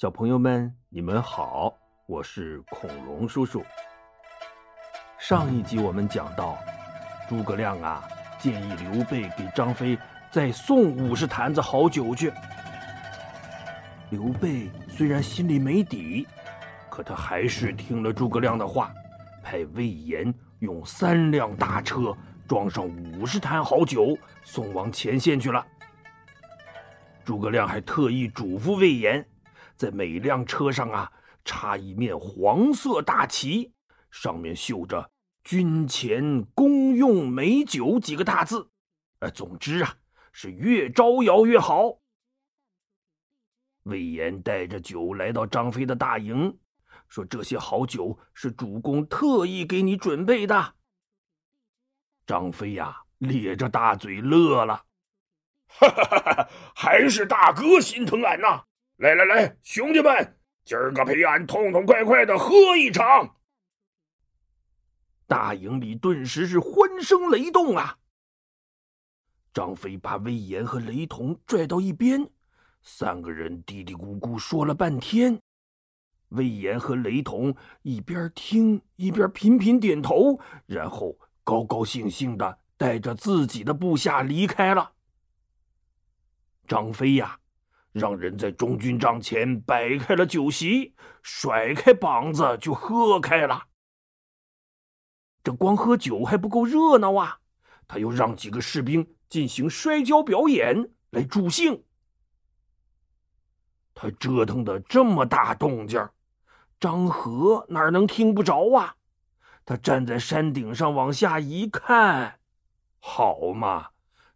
小朋友们，你们好，我是恐龙叔叔。上一集我们讲到，诸葛亮啊建议刘备给张飞再送五十坛子好酒去。刘备虽然心里没底，可他还是听了诸葛亮的话，派魏延用三辆大车装上五十坛好酒送往前线去了。诸葛亮还特意嘱咐魏延。在每辆车上啊，插一面黄色大旗，上面绣着“军前公用美酒”几个大字。呃，总之啊，是越招摇越好。魏延带着酒来到张飞的大营，说：“这些好酒是主公特意给你准备的。”张飞呀，咧着大嘴乐了：“ 哈哈哈哈！还是大哥心疼俺呐！”来来来，兄弟们，今儿个陪俺痛痛快快的喝一场！大营里顿时是欢声雷动啊！张飞把魏延和雷同拽到一边，三个人嘀嘀咕咕说了半天。魏延和雷同一边听一边频频点头，然后高高兴兴的带着自己的部下离开了。张飞呀！让人在中军帐前摆开了酒席，甩开膀子就喝开了。这光喝酒还不够热闹啊！他又让几个士兵进行摔跤表演来助兴。他折腾的这么大动静，张合哪能听不着啊？他站在山顶上往下一看，好嘛，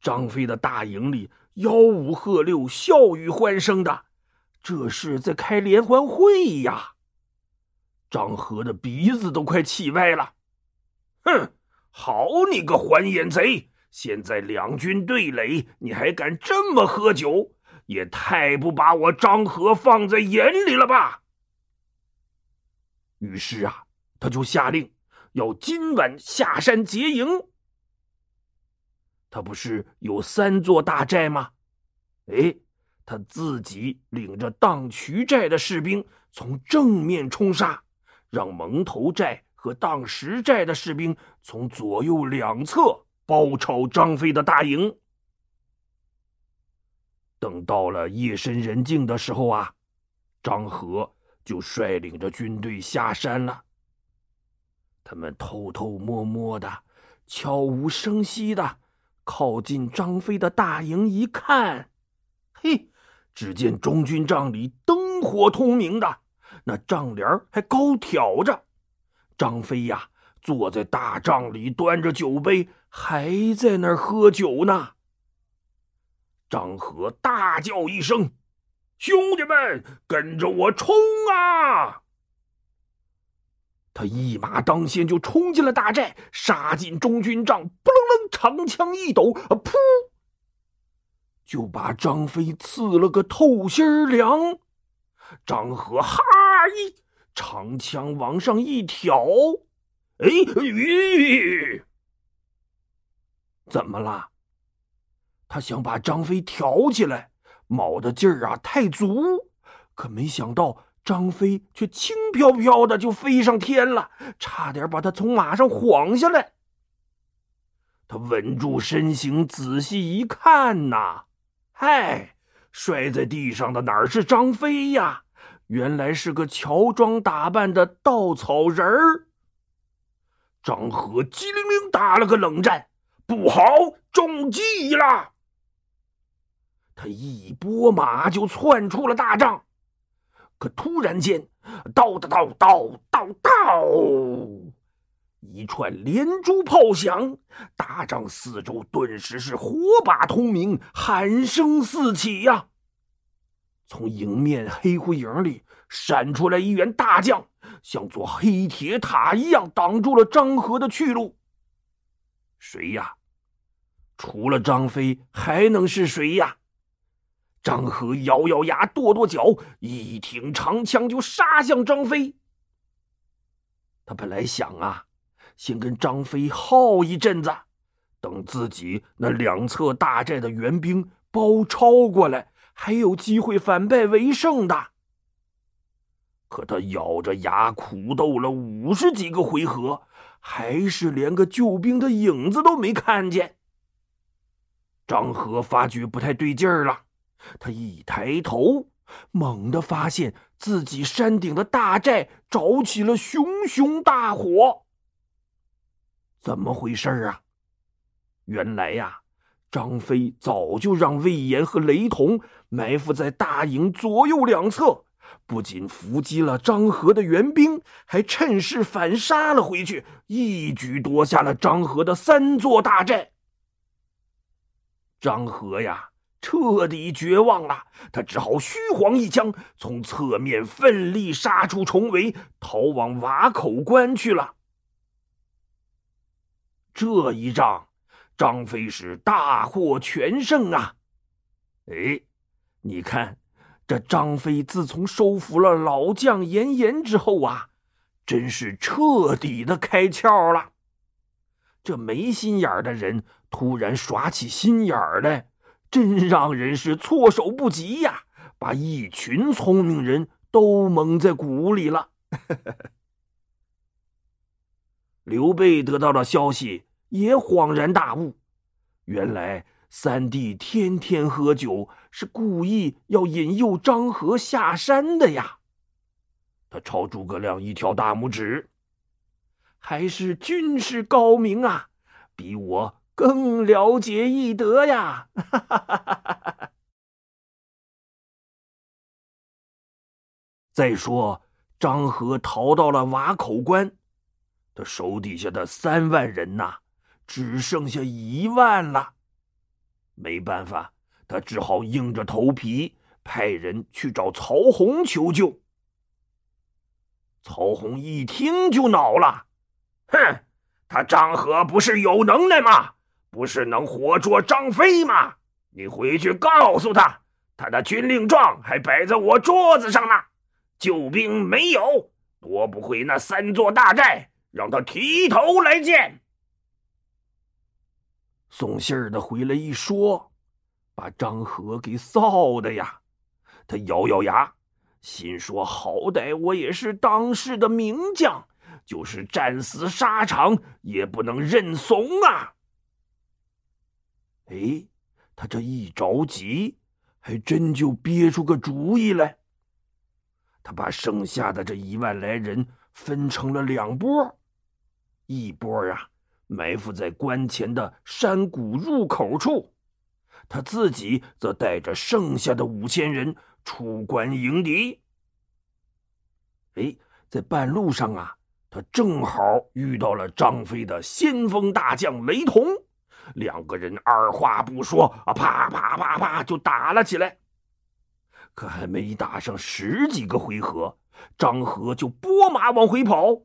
张飞的大营里。吆五喝六，笑语欢声的，这是在开联欢会呀！张合的鼻子都快气歪了。哼，好你个还眼贼！现在两军对垒，你还敢这么喝酒？也太不把我张合放在眼里了吧！于是啊，他就下令要今晚下山劫营。他不是有三座大寨吗？哎，他自己领着荡渠寨的士兵从正面冲杀，让蒙头寨和荡石寨的士兵从左右两侧包抄张飞的大营。等到了夜深人静的时候啊，张合就率领着军队下山了。他们偷偷摸摸的、悄无声息的。靠近张飞的大营一看，嘿，只见中军帐里灯火通明的，那帐帘还高挑着。张飞呀，坐在大帐里，端着酒杯，还在那儿喝酒呢。张合大叫一声：“兄弟们，跟着我冲啊！”他一马当先，就冲进了大寨，杀进中军帐，扑棱棱，长枪一抖，啊噗，就把张飞刺了个透心凉。张合哈一长枪往上一挑，哎，吁，怎么了？他想把张飞挑起来，卯的劲儿啊太足，可没想到。张飞却轻飘飘的就飞上天了，差点把他从马上晃下来。他稳住身形，仔细一看呐，嗨，摔在地上的哪是张飞呀？原来是个乔装打扮的稻草人儿。张合机灵灵打了个冷战，不好，中计了！他一拨马就窜出了大帐。可突然间，叨叨叨叨叨叨，一串连珠炮响，大帐四周顿时是火把通明，喊声四起呀！从迎面黑灰影里闪出来一员大将，像座黑铁塔一样挡住了张合的去路。谁呀？除了张飞，还能是谁呀？张合咬咬牙，跺跺脚，一挺长枪就杀向张飞。他本来想啊，先跟张飞耗一阵子，等自己那两侧大寨的援兵包抄过来，还有机会反败为胜的。可他咬着牙苦斗了五十几个回合，还是连个救兵的影子都没看见。张和发觉不太对劲儿了，他一抬头，猛地发现自己山顶的大寨着起了熊熊大火。怎么回事啊？原来呀，张飞早就让魏延和雷同埋伏在大营左右两侧。不仅伏击了张合的援兵，还趁势反杀了回去，一举夺下了张合的三座大寨。张合呀，彻底绝望了，他只好虚晃一枪，从侧面奋力杀出重围，逃往瓦口关去了。这一仗，张飞是大获全胜啊！哎，你看。这张飞自从收服了老将严颜之后啊，真是彻底的开窍了。这没心眼的人突然耍起心眼来，真让人是措手不及呀！把一群聪明人都蒙在鼓里了。刘备得到了消息，也恍然大悟，原来。三弟天天喝酒，是故意要引诱张合下山的呀。他朝诸葛亮一挑大拇指，还是军师高明啊，比我更了解义德呀。哈哈哈哈哈再说，张合逃到了瓦口关，他手底下的三万人呐，只剩下一万了。没办法，他只好硬着头皮派人去找曹洪求救。曹洪一听就恼了：“哼，他张合不是有能耐吗？不是能活捉张飞吗？你回去告诉他，他的军令状还摆在我桌子上呢，救兵没有，夺不回那三座大寨，让他提头来见。”送信儿的回来一说，把张合给臊的呀！他咬咬牙，心说：“好歹我也是当世的名将，就是战死沙场也不能认怂啊！”哎，他这一着急，还真就憋出个主意来。他把剩下的这一万来人分成了两波，一波啊。埋伏在关前的山谷入口处，他自己则带着剩下的五千人出关迎敌。哎，在半路上啊，他正好遇到了张飞的先锋大将雷同，两个人二话不说啊，啪啪啪啪就打了起来。可还没打上十几个回合，张合就拨马往回跑。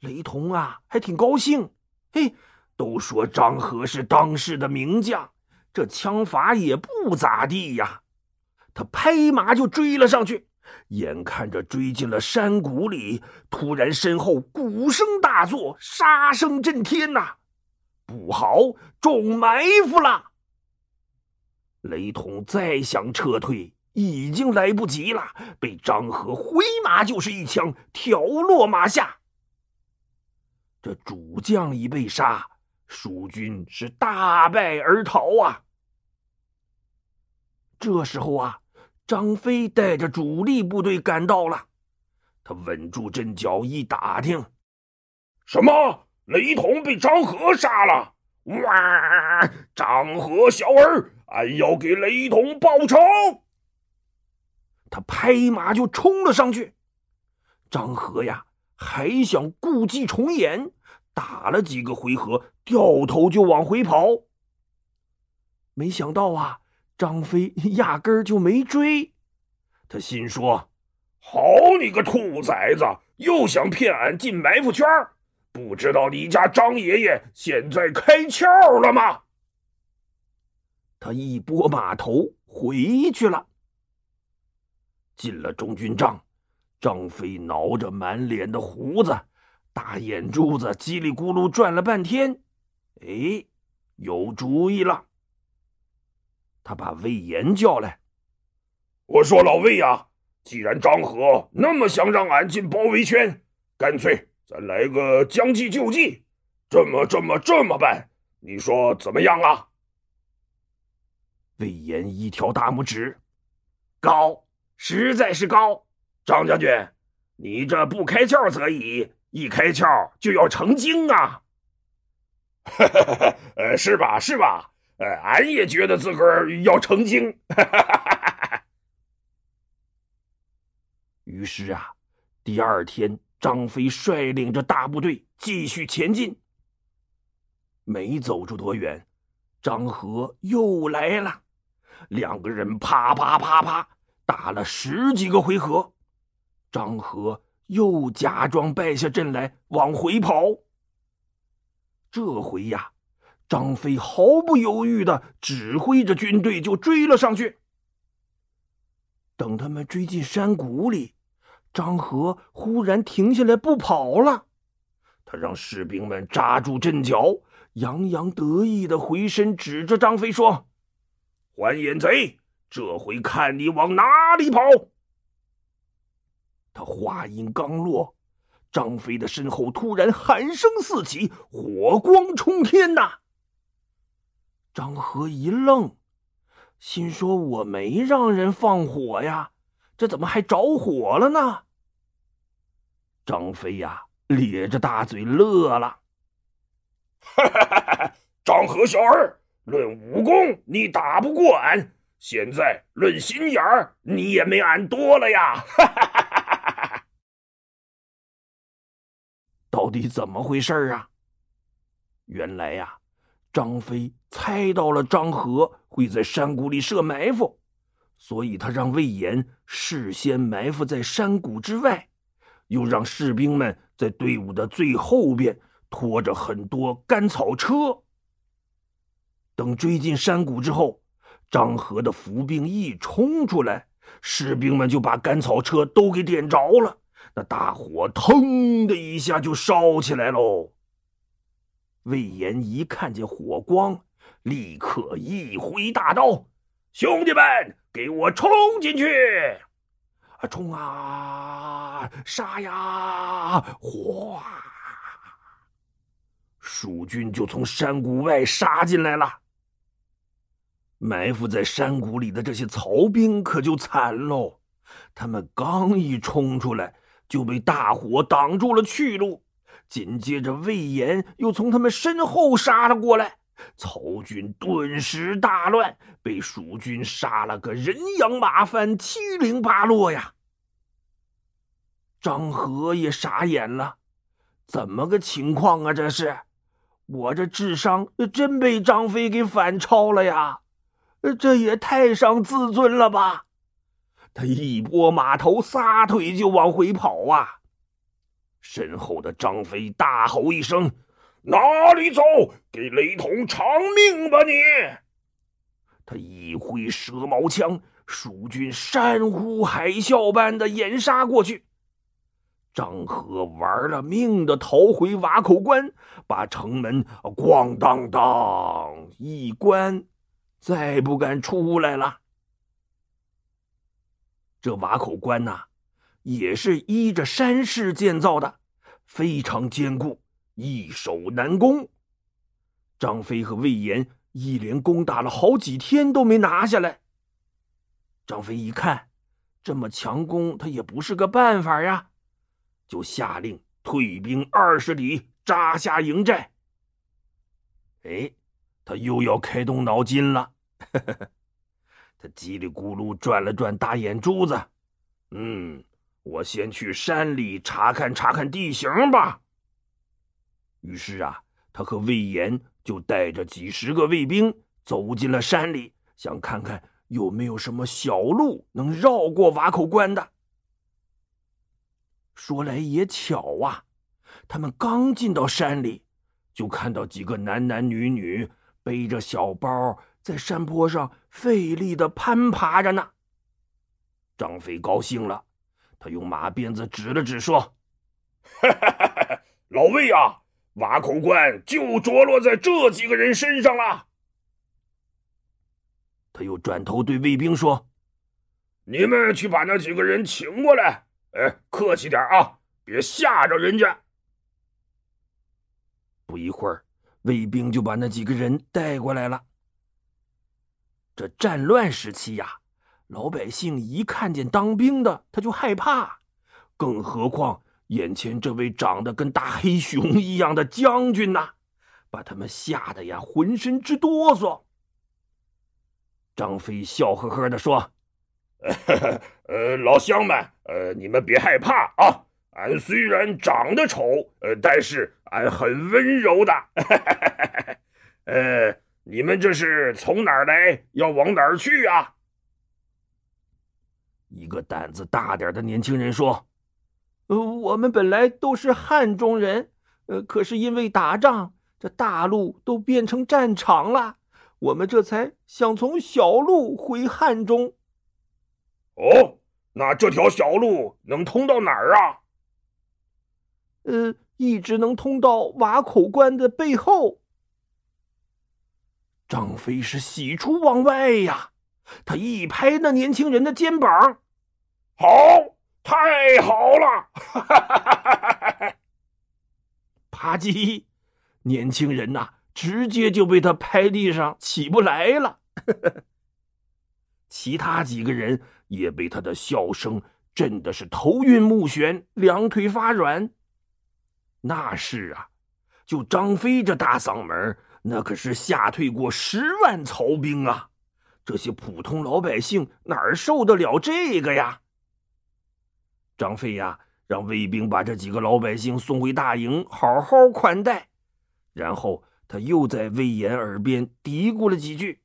雷同啊，还挺高兴。嘿，都说张合是当世的名将，这枪法也不咋地呀。他拍马就追了上去，眼看着追进了山谷里，突然身后鼓声大作，杀声震天呐！不好，中埋伏了！雷同再想撤退，已经来不及了，被张合回马就是一枪，挑落马下。这主将已被杀，蜀军是大败而逃啊！这时候啊，张飞带着主力部队赶到了，他稳住阵脚，一打听，什么雷同被张合杀了？哇！张合小儿，俺要给雷同报仇！他拍马就冲了上去，张合呀！还想故伎重演，打了几个回合，掉头就往回跑。没想到啊，张飞 压根儿就没追。他心说：“好你个兔崽子，又想骗俺进埋伏圈不知道你家张爷爷现在开窍了吗？”他一拨马头回去了。进了中军帐。张飞挠着满脸的胡子，大眼珠子叽里咕噜转了半天，哎，有主意了。他把魏延叫来，我说：“老魏呀，既然张合那么想让俺进包围圈，干脆咱来个将计就计，这么这么这么办，你说怎么样啊？魏延一条大拇指，高，实在是高。张将军，你这不开窍则已，一开窍就要成精啊！呃，是吧？是吧？呃，俺也觉得自个儿要成精。于是啊，第二天，张飞率领着大部队继续前进。没走出多远，张合又来了，两个人啪啪啪啪打了十几个回合，张合又假装败下阵来往回跑。这回呀，张飞毫不犹豫的指挥着军队就追了上去。等他们追进山谷里。张合忽然停下来不跑了，他让士兵们扎住阵脚，洋洋得意的回身指着张飞说：“还眼贼，这回看你往哪里跑！”他话音刚落，张飞的身后突然喊声四起，火光冲天呐！张合一愣，心说：“我没让人放火呀。”这怎么还着火了呢？张飞呀，咧着大嘴乐了。哈哈哈哈张合小儿，论武功你打不过俺，现在论心眼儿你也没俺多了呀！哈哈哈哈到底怎么回事啊？原来呀，张飞猜到了张合会在山谷里设埋伏。所以他让魏延事先埋伏在山谷之外，又让士兵们在队伍的最后边拖着很多干草车。等追进山谷之后，张合的伏兵一冲出来，士兵们就把干草车都给点着了，那大火腾的一下就烧起来喽。魏延一看见火光，立刻一挥大刀。兄弟们，给我冲进去！冲啊，杀呀！哗，蜀军就从山谷外杀进来了。埋伏在山谷里的这些曹兵可就惨喽，他们刚一冲出来，就被大火挡住了去路。紧接着，魏延又从他们身后杀了过来。曹军顿时大乱，被蜀军杀了个人仰马翻、七零八落呀！张合也傻眼了，怎么个情况啊？这是我这智商真被张飞给反超了呀！这也太伤自尊了吧！他一拨马头，撒腿就往回跑啊！身后的张飞大吼一声。哪里走？给雷同偿命吧！你！他一挥蛇矛枪，蜀军山呼海啸般的掩杀过去。张合玩了命的逃回瓦口关，把城门咣当当一关，再不敢出来了。这瓦口关呐，也是依着山势建造的，非常坚固。易守难攻，张飞和魏延一连攻打了好几天都没拿下来。张飞一看，这么强攻他也不是个办法呀，就下令退兵二十里，扎下营寨。哎，他又要开动脑筋了，他叽里咕噜转了转大眼珠子，嗯，我先去山里查看查看地形吧。于是啊，他和魏延就带着几十个卫兵走进了山里，想看看有没有什么小路能绕过瓦口关的。说来也巧啊，他们刚进到山里，就看到几个男男女女背着小包在山坡上费力的攀爬着呢。张飞高兴了，他用马鞭子指了指，说：“ 老魏啊！”瓦口关就着落在这几个人身上了。他又转头对卫兵说：“你们去把那几个人请过来。哎，客气点啊，别吓着人家。不一会儿，卫兵就把那几个人带过来了。这战乱时期呀，老百姓一看见当兵的，他就害怕，更何况眼前这位长得跟大黑熊一样的将军呐，把他们吓得呀浑身直哆嗦。张飞笑呵呵的说。呃，老乡们，呃，你们别害怕啊！俺虽然长得丑，呃，但是俺很温柔的。呃，你们这是从哪儿来，要往哪儿去啊？一个胆子大点的年轻人说：“呃，我们本来都是汉中人，呃，可是因为打仗，这大路都变成战场了，我们这才想从小路回汉中。”哦，那这条小路能通到哪儿啊？呃，一直能通到瓦口关的背后。张飞是喜出望外呀，他一拍那年轻人的肩膀：“好，太好了！” 啪叽，年轻人呐，直接就被他拍地上起不来了。其他几个人。也被他的笑声震的是头晕目眩，两腿发软。那是啊，就张飞这大嗓门，那可是吓退过十万曹兵啊！这些普通老百姓哪儿受得了这个呀？张飞呀，让卫兵把这几个老百姓送回大营，好好款待。然后他又在魏延耳边嘀咕了几句：“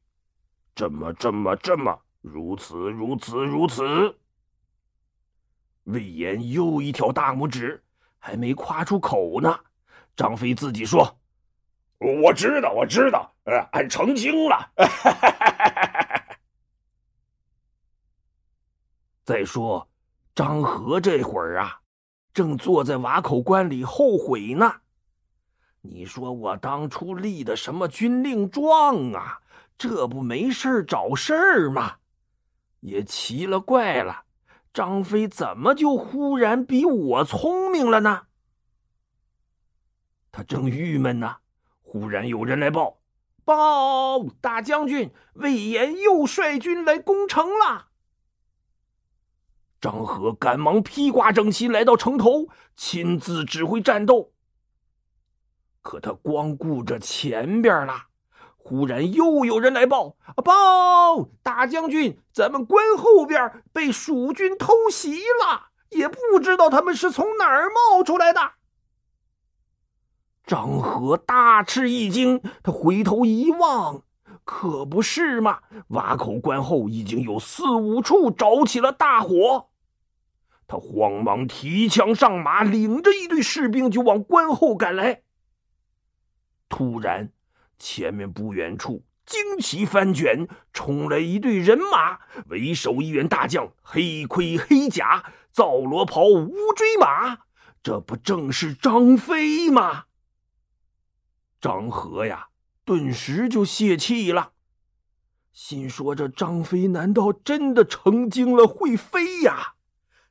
这么，这么，这么。”如此如此如此，魏延又一条大拇指，还没夸出口呢。张飞自己说：“我知道，我知道，呃，俺成精了。”再说，张合这会儿啊，正坐在瓦口关里后悔呢。你说我当初立的什么军令状啊？这不没事找事儿吗？也奇了怪了，张飞怎么就忽然比我聪明了呢？他正郁闷呢，忽然有人来报：“报，大将军，魏延又率军来攻城了。”张合赶忙披挂整齐，来到城头，亲自指挥战斗。可他光顾着前边了。忽然又有人来报：“报，大将军，咱们关后边被蜀军偷袭了，也不知道他们是从哪儿冒出来的。”张合大吃一惊，他回头一望，可不是嘛，瓦口关后已经有四五处着起了大火。他慌忙提枪上马，领着一队士兵就往关后赶来。突然。前面不远处，旌旗翻卷，冲来一队人马，为首一员大将，黑盔黑甲，皂罗袍，乌骓马，这不正是张飞吗？张合呀，顿时就泄气了，心说：这张飞难道真的成精了，会飞呀？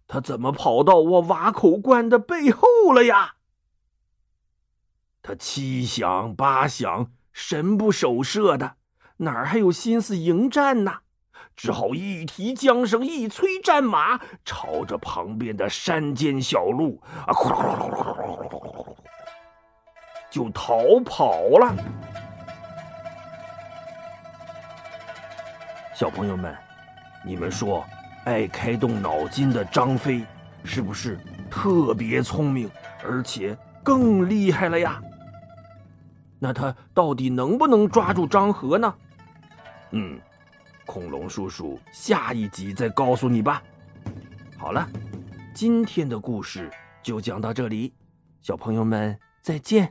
他怎么跑到我瓦口关的背后了呀？他七想八想。神不守舍的，哪儿还有心思迎战呢？只好一提缰绳，一催战马，朝着旁边的山间小路啊，就逃跑了。小朋友们，你们说，爱开动脑筋的张飞是不是特别聪明，而且更厉害了呀？那他到底能不能抓住张合呢？嗯，恐龙叔叔下一集再告诉你吧。好了，今天的故事就讲到这里，小朋友们再见。